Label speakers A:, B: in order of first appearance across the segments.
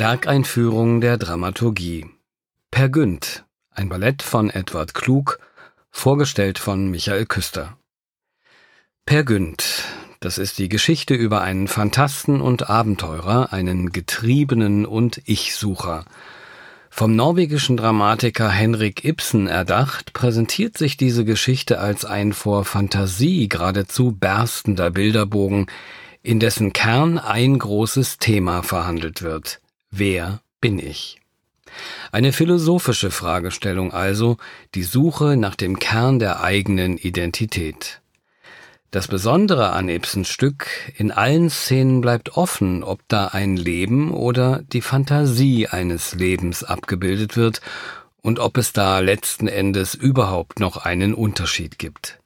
A: Werkeinführung der Dramaturgie. Per Günd, ein Ballett von Edward Klug, vorgestellt von Michael Küster. Per Günd, das ist die Geschichte über einen Phantasten und Abenteurer, einen Getriebenen und Ich-Sucher. Vom norwegischen Dramatiker Henrik Ibsen erdacht, präsentiert sich diese Geschichte als ein vor Fantasie geradezu berstender Bilderbogen, in dessen Kern ein großes Thema verhandelt wird. Wer bin ich? Eine philosophische Fragestellung also, die Suche nach dem Kern der eigenen Identität. Das Besondere an Ibsens Stück, in allen Szenen bleibt offen, ob da ein Leben oder die Fantasie eines Lebens abgebildet wird und ob es da letzten Endes überhaupt noch einen Unterschied gibt.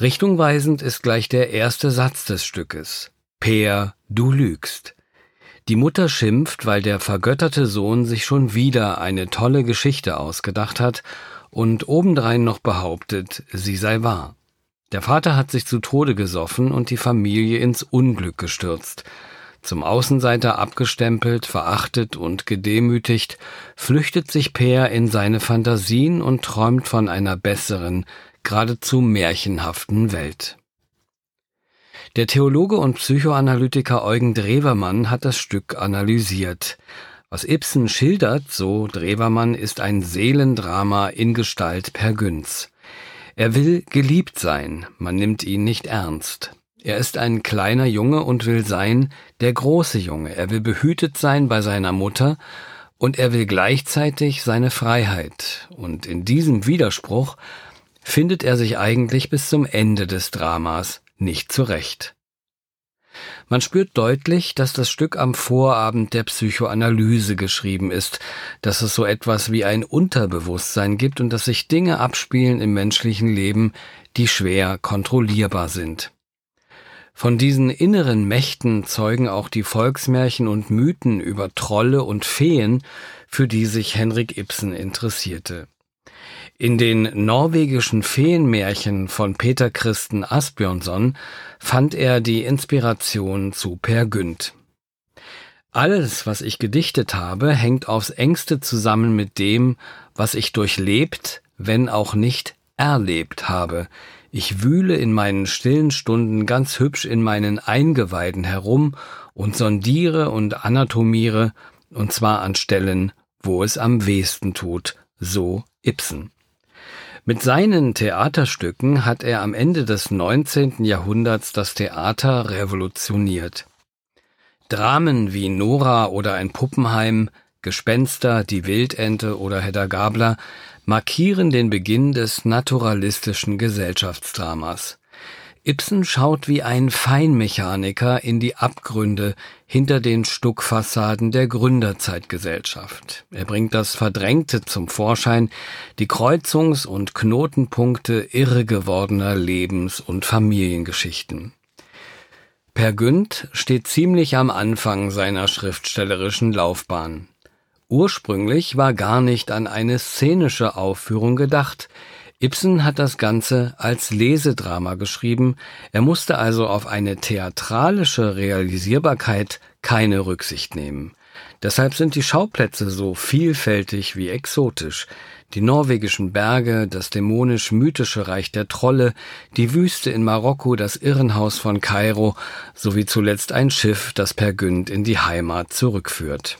A: Richtungweisend ist gleich der erste Satz des Stückes. Peer, du lügst. Die Mutter schimpft, weil der vergötterte Sohn sich schon wieder eine tolle Geschichte ausgedacht hat und obendrein noch behauptet, sie sei wahr. Der Vater hat sich zu Tode gesoffen und die Familie ins Unglück gestürzt. Zum Außenseiter abgestempelt, verachtet und gedemütigt, flüchtet sich Peer in seine Fantasien und träumt von einer besseren, geradezu märchenhaften Welt. Der Theologe und Psychoanalytiker Eugen Drewermann hat das Stück analysiert. Was Ibsen schildert, so Drewermann, ist ein Seelendrama in Gestalt Per Günz. Er will geliebt sein, man nimmt ihn nicht ernst. Er ist ein kleiner Junge und will sein der große Junge. Er will behütet sein bei seiner Mutter und er will gleichzeitig seine Freiheit. Und in diesem Widerspruch findet er sich eigentlich bis zum Ende des Dramas nicht zurecht. Man spürt deutlich, dass das Stück am Vorabend der Psychoanalyse geschrieben ist, dass es so etwas wie ein Unterbewusstsein gibt und dass sich Dinge abspielen im menschlichen Leben, die schwer kontrollierbar sind. Von diesen inneren Mächten zeugen auch die Volksmärchen und Mythen über Trolle und Feen, für die sich Henrik Ibsen interessierte. In den norwegischen Feenmärchen von Peter Christen Asbjörnsson fand er die Inspiration zu Per Günd. Alles, was ich gedichtet habe, hängt aufs engste zusammen mit dem, was ich durchlebt, wenn auch nicht erlebt habe. Ich wühle in meinen stillen Stunden ganz hübsch in meinen Eingeweiden herum und sondiere und anatomiere, und zwar an Stellen, wo es am wehesten tut, so Ibsen. Mit seinen Theaterstücken hat er am Ende des 19. Jahrhunderts das Theater revolutioniert. Dramen wie Nora oder ein Puppenheim, Gespenster, die Wildente oder Hedda Gabler markieren den Beginn des naturalistischen Gesellschaftsdramas. Ibsen schaut wie ein Feinmechaniker in die Abgründe hinter den Stuckfassaden der Gründerzeitgesellschaft. Er bringt das Verdrängte zum Vorschein, die Kreuzungs- und Knotenpunkte irre gewordener Lebens- und Familiengeschichten. Per Günd steht ziemlich am Anfang seiner schriftstellerischen Laufbahn. Ursprünglich war gar nicht an eine szenische Aufführung gedacht, Ibsen hat das Ganze als Lesedrama geschrieben, er musste also auf eine theatralische Realisierbarkeit keine Rücksicht nehmen. Deshalb sind die Schauplätze so vielfältig wie exotisch. Die norwegischen Berge, das dämonisch-mythische Reich der Trolle, die Wüste in Marokko, das Irrenhaus von Kairo, sowie zuletzt ein Schiff, das Per Günd in die Heimat zurückführt.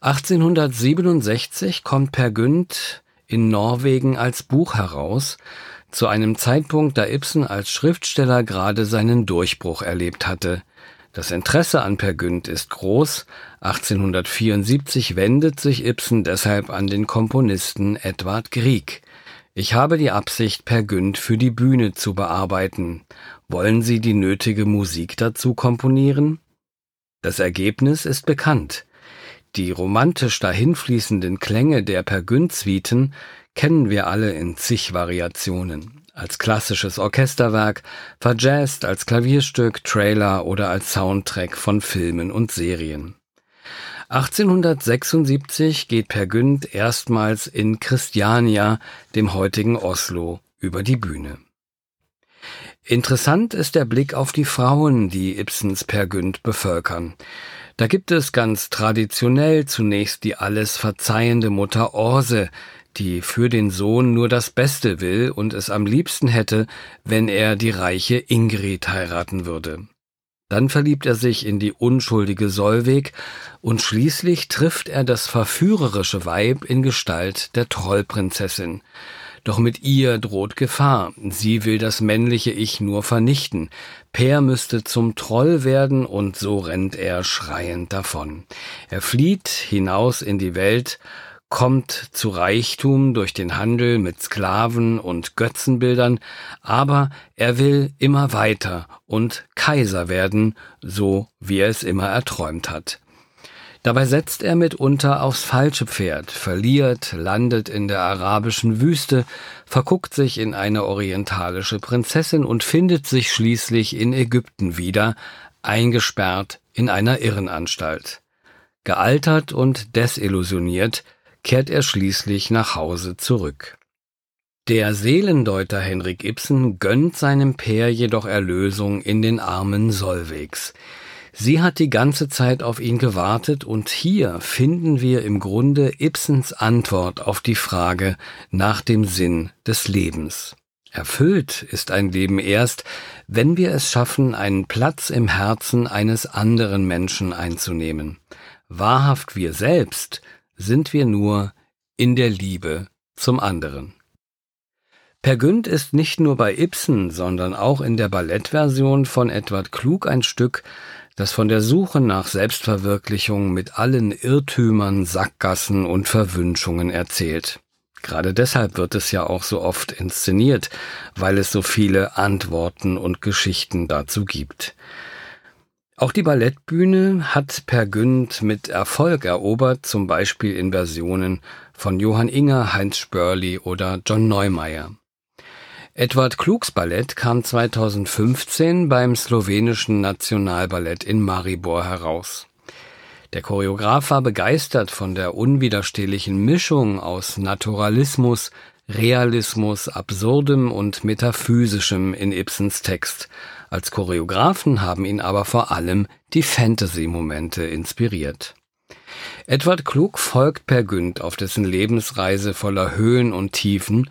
A: 1867 kommt Per Günd in Norwegen als Buch heraus, zu einem Zeitpunkt, da Ibsen als Schriftsteller gerade seinen Durchbruch erlebt hatte. Das Interesse an Per Günd ist groß. 1874 wendet sich Ibsen deshalb an den Komponisten Edvard Grieg. Ich habe die Absicht, Per Günd für die Bühne zu bearbeiten. Wollen Sie die nötige Musik dazu komponieren? Das Ergebnis ist bekannt. Die romantisch dahinfließenden Klänge der Pergün-Suiten kennen wir alle in zig Variationen. Als klassisches Orchesterwerk, verjazzt als Klavierstück, Trailer oder als Soundtrack von Filmen und Serien. 1876 geht Per Günd erstmals in Christiania, dem heutigen Oslo, über die Bühne. Interessant ist der Blick auf die Frauen, die Ibsens Per Günd bevölkern. Da gibt es ganz traditionell zunächst die alles verzeihende Mutter Orse, die für den Sohn nur das Beste will und es am liebsten hätte, wenn er die reiche Ingrid heiraten würde. Dann verliebt er sich in die unschuldige Solveg und schließlich trifft er das verführerische Weib in Gestalt der Trollprinzessin. Doch mit ihr droht Gefahr. Sie will das männliche Ich nur vernichten. Per müsste zum Troll werden und so rennt er schreiend davon. Er flieht hinaus in die Welt, kommt zu Reichtum durch den Handel mit Sklaven und Götzenbildern, aber er will immer weiter und Kaiser werden, so wie er es immer erträumt hat. Dabei setzt er mitunter aufs falsche Pferd, verliert, landet in der arabischen Wüste, verguckt sich in eine orientalische Prinzessin und findet sich schließlich in Ägypten wieder, eingesperrt in einer Irrenanstalt. Gealtert und desillusioniert kehrt er schließlich nach Hause zurück. Der Seelendeuter Henrik Ibsen gönnt seinem Pär jedoch Erlösung in den Armen Solvegs. Sie hat die ganze Zeit auf ihn gewartet und hier finden wir im Grunde Ibsens Antwort auf die Frage nach dem Sinn des Lebens. Erfüllt ist ein Leben erst, wenn wir es schaffen, einen Platz im Herzen eines anderen Menschen einzunehmen. Wahrhaft wir selbst sind wir nur in der Liebe zum anderen. Per Günd ist nicht nur bei Ibsen, sondern auch in der Ballettversion von Edward Klug ein Stück, das von der Suche nach Selbstverwirklichung mit allen Irrtümern, Sackgassen und Verwünschungen erzählt. Gerade deshalb wird es ja auch so oft inszeniert, weil es so viele Antworten und Geschichten dazu gibt. Auch die Ballettbühne hat Per Günd mit Erfolg erobert, zum Beispiel in Versionen von Johann Inger, Heinz Spörli oder John Neumeier. Edward Klugs Ballett kam 2015 beim slowenischen Nationalballett in Maribor heraus. Der Choreograf war begeistert von der unwiderstehlichen Mischung aus Naturalismus, Realismus, Absurdem und Metaphysischem in Ibsens Text. Als Choreografen haben ihn aber vor allem die Fantasy-Momente inspiriert. Edward Klug folgt Per Günd auf dessen Lebensreise voller Höhen und Tiefen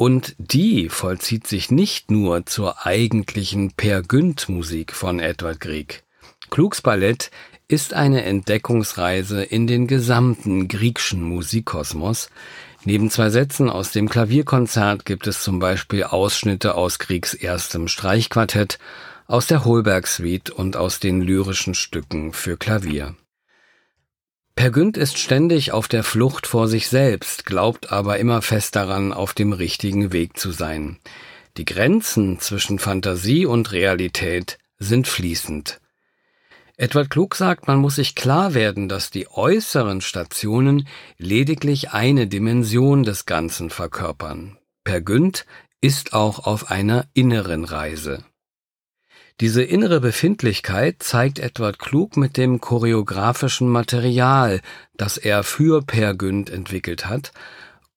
A: und die vollzieht sich nicht nur zur eigentlichen Per Günd Musik von Edward Grieg. Klugs Ballett ist eine Entdeckungsreise in den gesamten griechischen Musikkosmos. Neben zwei Sätzen aus dem Klavierkonzert gibt es zum Beispiel Ausschnitte aus Griegs erstem Streichquartett, aus der Holberg Suite und aus den lyrischen Stücken für Klavier. Per Günd ist ständig auf der Flucht vor sich selbst, glaubt aber immer fest daran, auf dem richtigen Weg zu sein. Die Grenzen zwischen Fantasie und Realität sind fließend. Edward Klug sagt, man muss sich klar werden, dass die äußeren Stationen lediglich eine Dimension des Ganzen verkörpern. Per Günd ist auch auf einer inneren Reise. Diese innere Befindlichkeit zeigt Edward Klug mit dem choreografischen Material, das er für Per Günd entwickelt hat,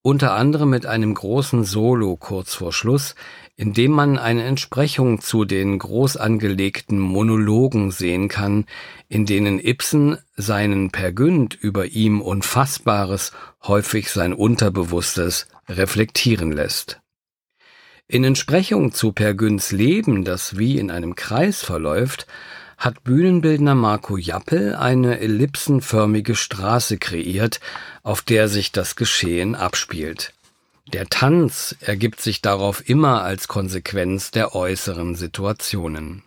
A: unter anderem mit einem großen Solo kurz vor Schluss, in dem man eine Entsprechung zu den groß angelegten Monologen sehen kann, in denen Ibsen seinen Per Günd über ihm Unfassbares, häufig sein Unterbewusstes, reflektieren lässt. In Entsprechung zu Per Güns Leben, das wie in einem Kreis verläuft, hat Bühnenbildner Marco Jappel eine ellipsenförmige Straße kreiert, auf der sich das Geschehen abspielt. Der Tanz ergibt sich darauf immer als Konsequenz der äußeren Situationen.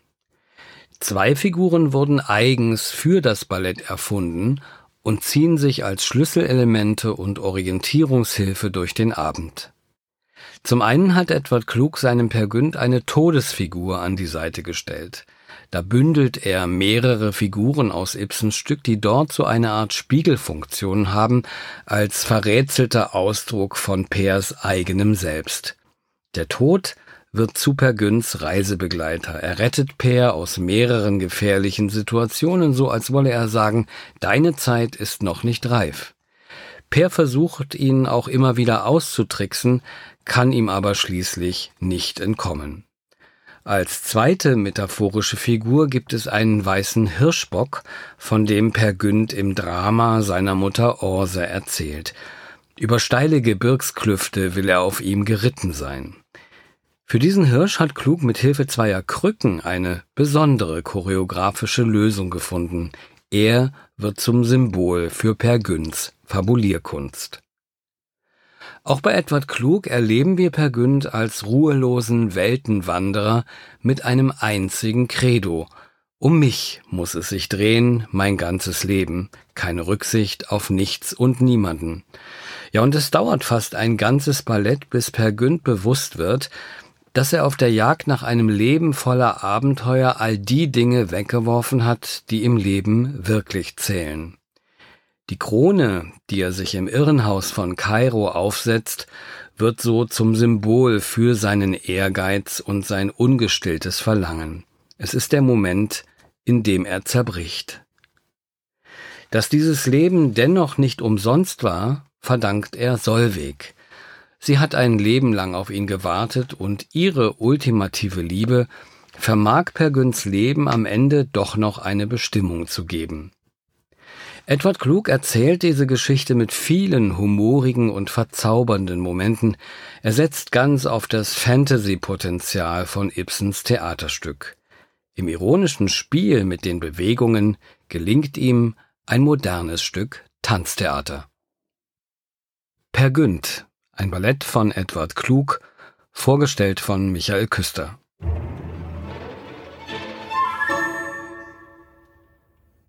A: Zwei Figuren wurden eigens für das Ballett erfunden und ziehen sich als Schlüsselelemente und Orientierungshilfe durch den Abend. Zum einen hat Edward Klug seinem Per Günd eine Todesfigur an die Seite gestellt. Da bündelt er mehrere Figuren aus Ibsens Stück, die dort so eine Art Spiegelfunktion haben, als verrätselter Ausdruck von Pers eigenem Selbst. Der Tod wird zu Per Günds Reisebegleiter. Er rettet Per aus mehreren gefährlichen Situationen, so als wolle er sagen, deine Zeit ist noch nicht reif. Per versucht ihn auch immer wieder auszutricksen, kann ihm aber schließlich nicht entkommen. Als zweite metaphorische Figur gibt es einen weißen Hirschbock, von dem Per Günd im Drama seiner Mutter Orse erzählt. Über steile Gebirgsklüfte will er auf ihm geritten sein. Für diesen Hirsch hat Klug mit Hilfe zweier Krücken eine besondere choreografische Lösung gefunden. Er wird zum Symbol für Per Günds Fabulierkunst. Auch bei Edward Klug erleben wir Per Günd als ruhelosen Weltenwanderer mit einem einzigen Credo. Um mich muss es sich drehen, mein ganzes Leben, keine Rücksicht auf nichts und niemanden. Ja, und es dauert fast ein ganzes Ballett, bis Per Günd bewusst wird, dass er auf der Jagd nach einem Leben voller Abenteuer all die Dinge weggeworfen hat, die im Leben wirklich zählen. Die Krone, die er sich im Irrenhaus von Kairo aufsetzt, wird so zum Symbol für seinen Ehrgeiz und sein ungestilltes Verlangen. Es ist der Moment, in dem er zerbricht. Dass dieses Leben dennoch nicht umsonst war, verdankt er Solveg. Sie hat ein Leben lang auf ihn gewartet und ihre ultimative Liebe vermag Per Güns Leben am Ende doch noch eine Bestimmung zu geben. Edward Klug erzählt diese Geschichte mit vielen humorigen und verzaubernden Momenten. Er setzt ganz auf das Fantasy-Potenzial von Ibsens Theaterstück. Im ironischen Spiel mit den Bewegungen gelingt ihm ein modernes Stück Tanztheater. Per Günd, ein Ballett von Edward Klug, vorgestellt von Michael Küster.